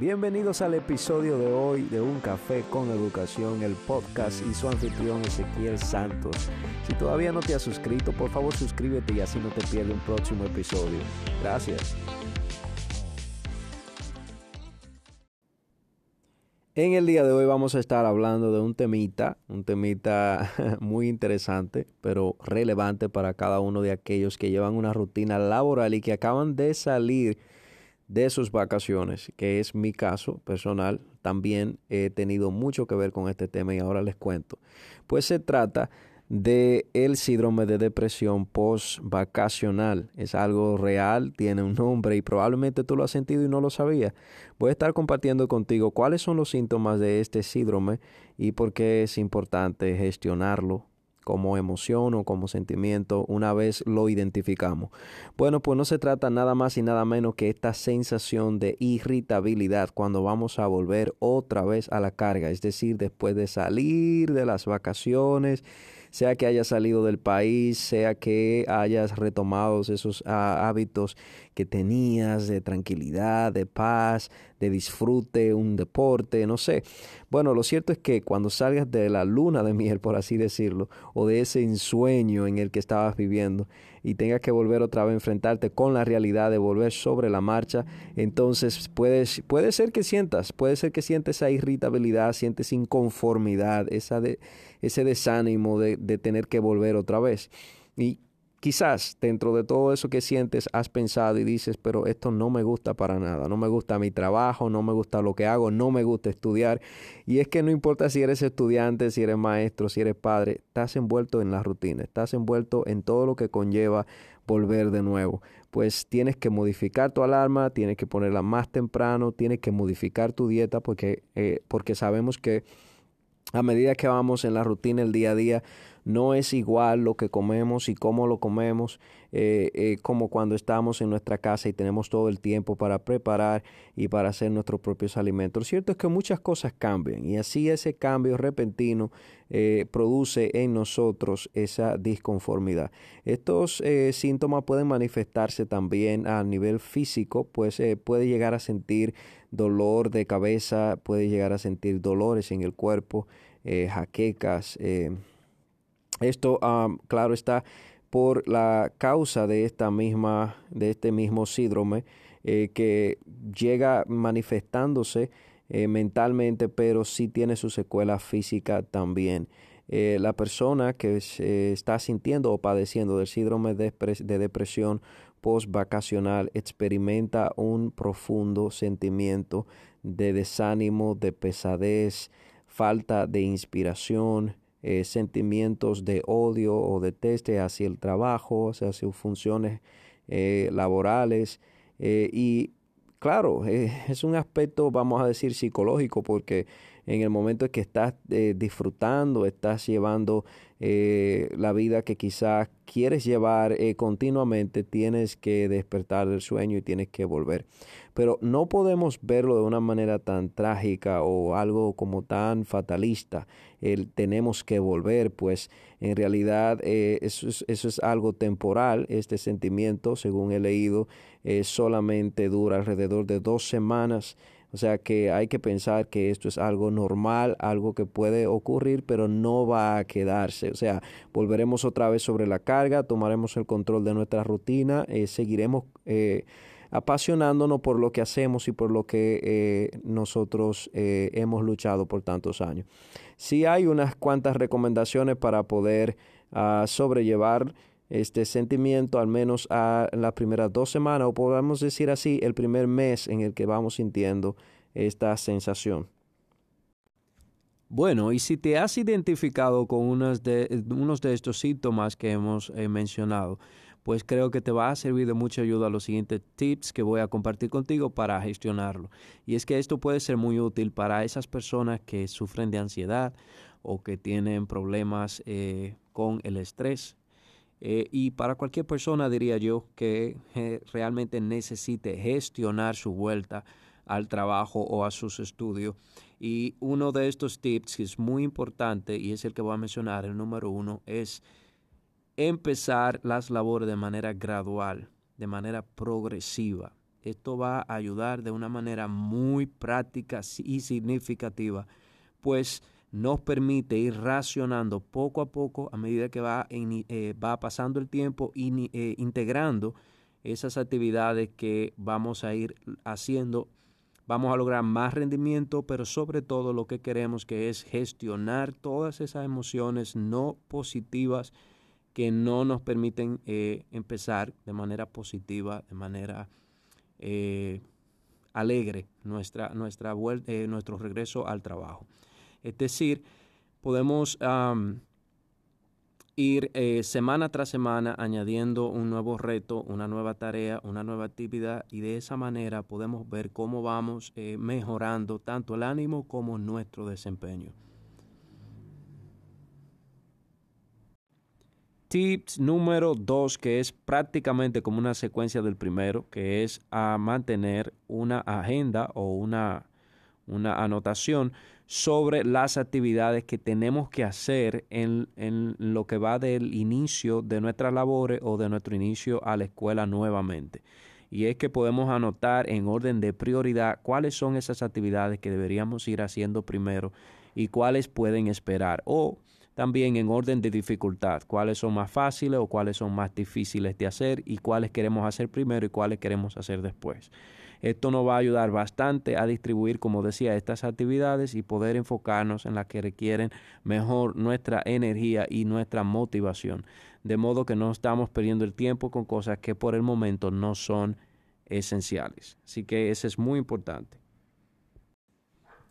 Bienvenidos al episodio de hoy de Un Café con Educación, el podcast y su anfitrión Ezequiel Santos. Si todavía no te has suscrito, por favor suscríbete y así no te pierdes un próximo episodio. Gracias. En el día de hoy vamos a estar hablando de un temita, un temita muy interesante, pero relevante para cada uno de aquellos que llevan una rutina laboral y que acaban de salir de sus vacaciones, que es mi caso personal. También he tenido mucho que ver con este tema y ahora les cuento. Pues se trata de el síndrome de depresión post-vacacional. Es algo real, tiene un nombre y probablemente tú lo has sentido y no lo sabías. Voy a estar compartiendo contigo cuáles son los síntomas de este síndrome y por qué es importante gestionarlo como emoción o como sentimiento una vez lo identificamos. Bueno, pues no se trata nada más y nada menos que esta sensación de irritabilidad cuando vamos a volver otra vez a la carga, es decir, después de salir de las vacaciones, sea que hayas salido del país, sea que hayas retomado esos ah, hábitos que tenías de tranquilidad, de paz, disfrute, un deporte, no sé. Bueno, lo cierto es que cuando salgas de la luna de miel, por así decirlo, o de ese ensueño en el que estabas viviendo y tengas que volver otra vez a enfrentarte con la realidad de volver sobre la marcha, entonces puedes, puede ser que sientas, puede ser que sientes esa irritabilidad, sientes inconformidad, esa ese desánimo de, de tener que volver otra vez. Y Quizás dentro de todo eso que sientes has pensado y dices, pero esto no me gusta para nada, no me gusta mi trabajo, no me gusta lo que hago, no me gusta estudiar. Y es que no importa si eres estudiante, si eres maestro, si eres padre, estás envuelto en la rutina, estás envuelto en todo lo que conlleva volver de nuevo. Pues tienes que modificar tu alarma, tienes que ponerla más temprano, tienes que modificar tu dieta porque, eh, porque sabemos que a medida que vamos en la rutina el día a día, no es igual lo que comemos y cómo lo comemos eh, eh, como cuando estamos en nuestra casa y tenemos todo el tiempo para preparar y para hacer nuestros propios alimentos. Lo cierto es que muchas cosas cambian y así ese cambio repentino eh, produce en nosotros esa disconformidad. Estos síntomas pueden manifestarse también a nivel físico, pues puede llegar a sentir dolor de cabeza, puede llegar a sentir dolores en el cuerpo, jaquecas, esto, claro está, por la causa de esta misma, de este mismo síndrome eh, que llega manifestándose eh, mentalmente, pero sí tiene su secuela física también. Eh, la persona que se está sintiendo o padeciendo del síndrome de, de depresión post-vacacional experimenta un profundo sentimiento de desánimo, de pesadez, falta de inspiración, eh, sentimientos de odio o de teste hacia el trabajo, hacia sus funciones eh, laborales. Eh, y claro, es un aspecto, vamos a decir, psicológico, porque en el momento en que estás disfrutando, estás llevando la vida que quizás quieres llevar continuamente, tienes que despertar del sueño y tienes que volver. Pero no podemos verlo de una manera tan trágica o algo como tan fatalista. El tenemos que volver, pues en realidad eh, eso, es, algo temporal. Este sentimiento, según he leído, eh, solamente dura alrededor de dos semanas. O sea que hay que pensar que esto es algo normal, algo que puede ocurrir, pero no va a quedarse. O sea, volveremos otra vez sobre la carga, tomaremos el control de nuestra rutina, eh, seguiremos apasionándonos por lo que hacemos y por lo que eh, nosotros eh, hemos luchado por tantos años. Sí hay unas cuantas recomendaciones para poder ah, sobrellevar este sentimiento al menos a las primeras dos semanas o podemos decir así el primer mes en el que vamos sintiendo esta sensación. Bueno, y si te has identificado con unos de, unos de estos síntomas que hemos eh, mencionado, pues creo que te va a servir de mucha ayuda los siguientes tips que voy a compartir contigo para gestionarlo. Y es que esto puede ser muy útil para esas personas que sufren de ansiedad o que tienen problemas eh, con el estrés. Eh, y para cualquier persona diría yo que eh, realmente necesite gestionar su vuelta al trabajo o a sus estudios. Y uno de estos tips que es muy importante y es el que voy a mencionar, el número uno, es empezar las labores de manera gradual, de manera progresiva. esto va a ayudar de una manera muy práctica y significativa, pues nos permite ir racionando poco a poco a medida que va, eh, va pasando el tiempo y eh, integrando esas actividades que vamos a ir haciendo. Vamos a lograr más rendimiento, pero sobre todo lo que queremos que es gestionar todas esas emociones no positivas que no nos permiten eh, empezar de manera positiva, de manera alegre nuestra, nuestra eh, nuestro regreso al trabajo. Es decir, podemos ir semana tras semana añadiendo un nuevo reto, una nueva tarea, una nueva actividad y de esa manera podemos ver cómo vamos mejorando tanto el ánimo como nuestro desempeño. Tips número dos, que es prácticamente como una secuencia del primero, que es a mantener una agenda o una, una anotación sobre las actividades que tenemos que hacer en, en, lo que va del inicio de nuestras labores o de nuestro inicio a la escuela nuevamente. Y es que podemos anotar en orden de prioridad cuáles son esas actividades que deberíamos ir haciendo primero y cuáles pueden esperar. O también en orden de dificultad, cuáles son más fáciles o cuáles son más difíciles de hacer y cuáles queremos hacer primero y cuáles queremos hacer después. Esto nos va a ayudar bastante a distribuir, como decía, estas actividades y poder enfocarnos en las que requieren mejor nuestra energía y nuestra motivación. De modo que no estamos perdiendo el tiempo con cosas que por el momento no son esenciales. Así que eso es muy importante.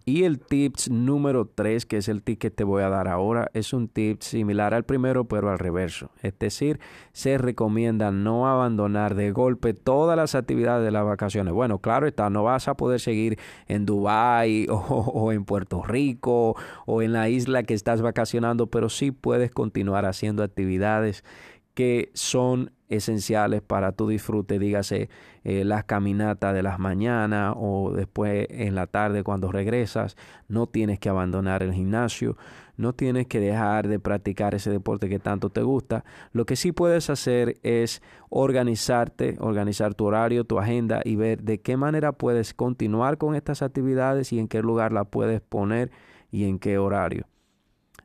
Y el tips número 3, que es el tip que te voy a dar ahora, es un tip similar al primero, pero al reverso. Es decir, se recomienda no abandonar de golpe todas las actividades de las vacaciones. Bueno, claro está, no vas a poder seguir en Dubái o, o en Puerto Rico o en la isla que estás vacacionando, pero sí puedes continuar haciendo actividades que son esenciales para tu disfrute, dígase eh, las caminatas de las mañanas o después en la tarde cuando regresas. No tienes que abandonar el gimnasio, no tienes que dejar de practicar ese deporte que tanto te gusta. Lo que sí puedes hacer es organizarte, organizar tu horario, tu agenda y ver de qué manera puedes continuar con estas actividades y en qué lugar la puedes poner y en qué horario.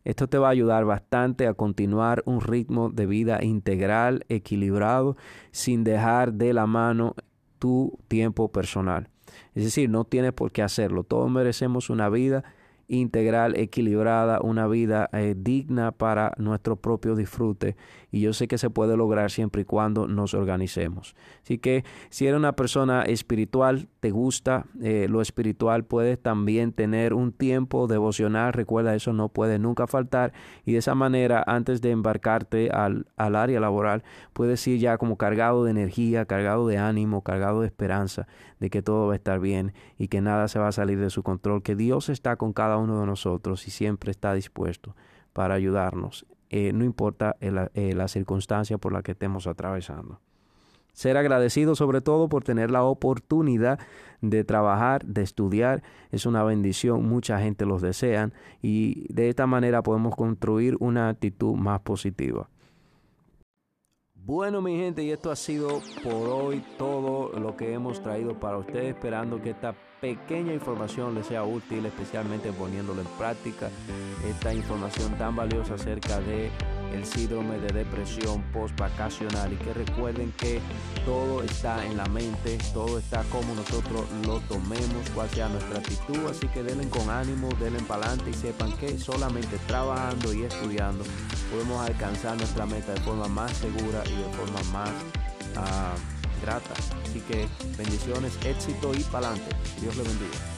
Esto te va a ayudar bastante a continuar un ritmo de vida integral, equilibrado, sin dejar de la mano tu tiempo personal. Es decir, no tienes por qué hacerlo. Todos merecemos una vida integral, equilibrada, una vida eh, digna para nuestro propio disfrute. Y yo sé que se puede lograr siempre y cuando nos organicemos. Así que si eres una persona espiritual, te gusta eh, lo espiritual, puedes también tener un tiempo devocional. Recuerda, eso no puede nunca faltar. Y de esa manera, antes de embarcarte al, al área laboral, puedes ir ya como cargado de energía, cargado de ánimo, cargado de esperanza de que todo va a estar bien y que nada se va a salir de su control, que Dios está con cada uno de nosotros y siempre está dispuesto para ayudarnos, eh, no importa eh, la circunstancia por la que estemos atravesando. Ser agradecido sobre todo por tener la oportunidad de trabajar, de estudiar, es una bendición, mucha gente los desean y de esta manera podemos construir una actitud más positiva. Bueno, mi gente, y esto ha sido por hoy todo lo que hemos traído para ustedes, esperando que esta pequeña información les sea útil, especialmente poniéndolo en práctica, esta información tan valiosa acerca de el síndrome de depresión post-vacacional y que recuerden que todo está en la mente, todo está como nosotros lo tomemos, cual sea nuestra actitud, así que denle con ánimo, denle para adelante y sepan que solamente trabajando y estudiando podemos alcanzar nuestra meta de forma más segura y de forma más uh, grata. Así que bendiciones, éxito y para adelante. Dios le bendiga.